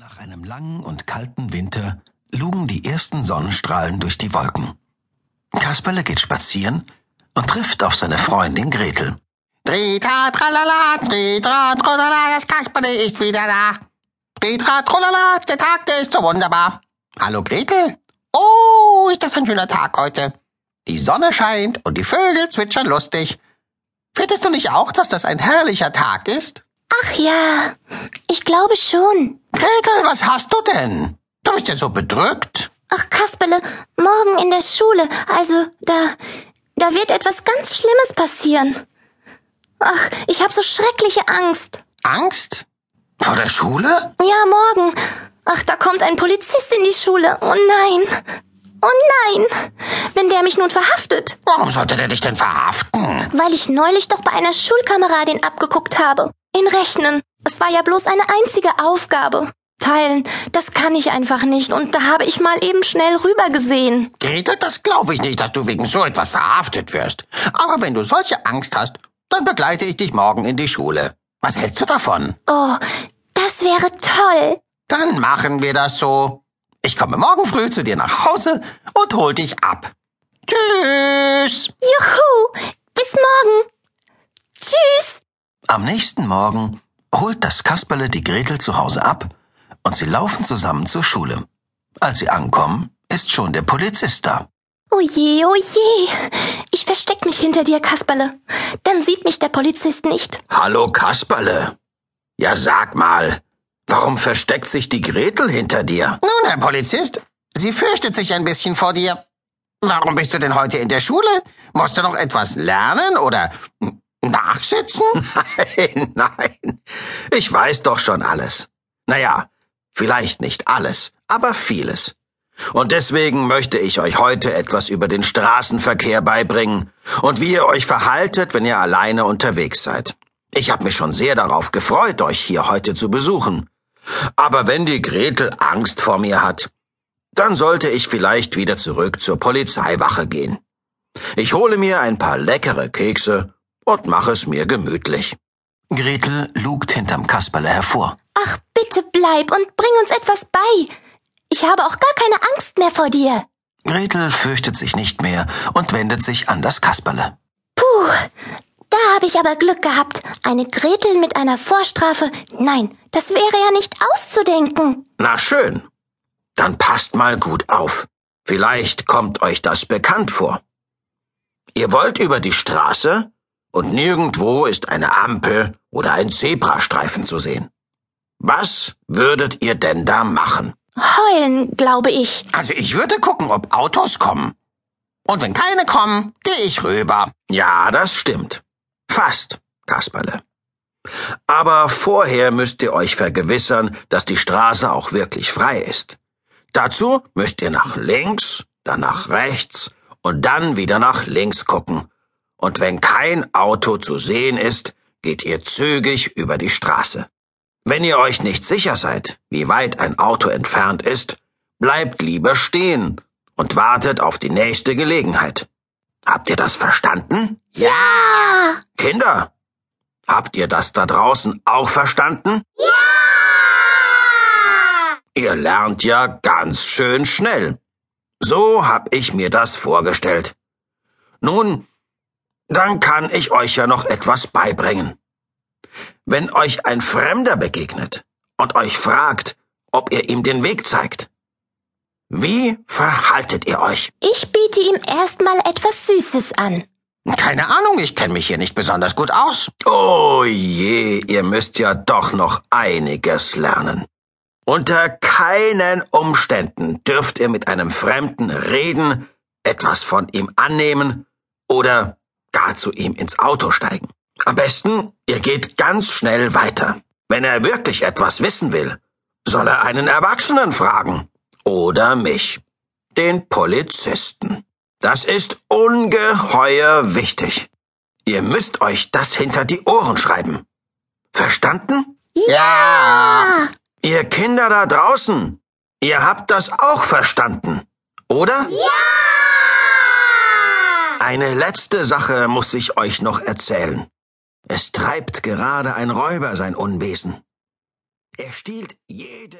Nach einem langen und kalten Winter lugen die ersten Sonnenstrahlen durch die Wolken. Kasperle geht spazieren und trifft auf seine Freundin Gretel. Tritra, tralala, tritra, tralala, das Kasperle ist wieder da. Tritra, tralala, der Tag, der ist so wunderbar. Hallo Gretel. Oh, ist das ein schöner Tag heute. Die Sonne scheint und die Vögel zwitschern lustig. Findest du nicht auch, dass das ein herrlicher Tag ist? Ach ja, ich glaube schon. Gretel, was hast du denn? Du bist ja so bedrückt. Ach, Kasperle, morgen in der Schule, also da, da wird etwas ganz Schlimmes passieren. Ach, ich habe so schreckliche Angst. Angst? Vor der Schule? Ja, morgen. Ach, da kommt ein Polizist in die Schule. Oh nein. Oh nein. Wenn der mich nun verhaftet. Warum sollte der dich denn verhaften? Weil ich neulich doch bei einer Schulkameradin abgeguckt habe. In Rechnen. Es war ja bloß eine einzige Aufgabe. Teilen, das kann ich einfach nicht. Und da habe ich mal eben schnell rübergesehen. Gretel, das glaube ich nicht, dass du wegen so etwas verhaftet wirst. Aber wenn du solche Angst hast, dann begleite ich dich morgen in die Schule. Was hältst du davon? Oh, das wäre toll. Dann machen wir das so. Ich komme morgen früh zu dir nach Hause und hol dich ab. Tschüss. Juhu. Bis morgen. Am nächsten Morgen holt das Kasperle die Gretel zu Hause ab und sie laufen zusammen zur Schule. Als sie ankommen, ist schon der Polizist da. Oh je, oh je. Ich versteck mich hinter dir, Kasperle. Dann sieht mich der Polizist nicht. Hallo Kasperle. Ja, sag mal, warum versteckt sich die Gretel hinter dir? Nun, Herr Polizist, sie fürchtet sich ein bisschen vor dir. Warum bist du denn heute in der Schule? Musst du noch etwas lernen oder nachsitzen? Nein, nein. Ich weiß doch schon alles. Naja, vielleicht nicht alles, aber vieles. Und deswegen möchte ich euch heute etwas über den Straßenverkehr beibringen und wie ihr euch verhaltet, wenn ihr alleine unterwegs seid. Ich habe mich schon sehr darauf gefreut, euch hier heute zu besuchen. Aber wenn die Gretel Angst vor mir hat, dann sollte ich vielleicht wieder zurück zur Polizeiwache gehen. Ich hole mir ein paar leckere Kekse und mache es mir gemütlich. Gretel lugt hinterm Kasperle hervor. Ach, bitte bleib und bring uns etwas bei. Ich habe auch gar keine Angst mehr vor dir. Gretel fürchtet sich nicht mehr und wendet sich an das Kasperle. Puh, da habe ich aber Glück gehabt. Eine Gretel mit einer Vorstrafe. Nein, das wäre ja nicht auszudenken. Na schön. Dann passt mal gut auf. Vielleicht kommt euch das bekannt vor. Ihr wollt über die Straße und nirgendwo ist eine Ampel oder ein Zebrastreifen zu sehen. Was würdet ihr denn da machen? Heulen, glaube ich. Also ich würde gucken, ob Autos kommen. Und wenn keine kommen, gehe ich rüber. Ja, das stimmt. Fast, Kasperle. Aber vorher müsst ihr euch vergewissern, dass die Straße auch wirklich frei ist. Dazu müsst ihr nach links, dann nach rechts und dann wieder nach links gucken. Und wenn kein Auto zu sehen ist, geht ihr zügig über die Straße. Wenn ihr euch nicht sicher seid, wie weit ein Auto entfernt ist, bleibt lieber stehen und wartet auf die nächste Gelegenheit. Habt ihr das verstanden? Ja! Kinder, habt ihr das da draußen auch verstanden? Ja! Ihr lernt ja ganz schön schnell. So hab ich mir das vorgestellt. Nun, dann kann ich euch ja noch etwas beibringen. Wenn euch ein Fremder begegnet und euch fragt, ob ihr ihm den Weg zeigt, wie verhaltet ihr euch? Ich biete ihm erstmal etwas Süßes an. Keine Ahnung, ich kenne mich hier nicht besonders gut aus. Oh je, ihr müsst ja doch noch einiges lernen. Unter keinen Umständen dürft ihr mit einem Fremden reden, etwas von ihm annehmen oder gar zu ihm ins Auto steigen. Am besten, ihr geht ganz schnell weiter. Wenn er wirklich etwas wissen will, soll er einen Erwachsenen fragen. Oder mich, den Polizisten. Das ist ungeheuer wichtig. Ihr müsst euch das hinter die Ohren schreiben. Verstanden? Ja. Ihr Kinder da draußen, ihr habt das auch verstanden, oder? Ja! Eine letzte Sache muss ich euch noch erzählen. Es treibt gerade ein Räuber sein Unwesen. Er stiehlt jedem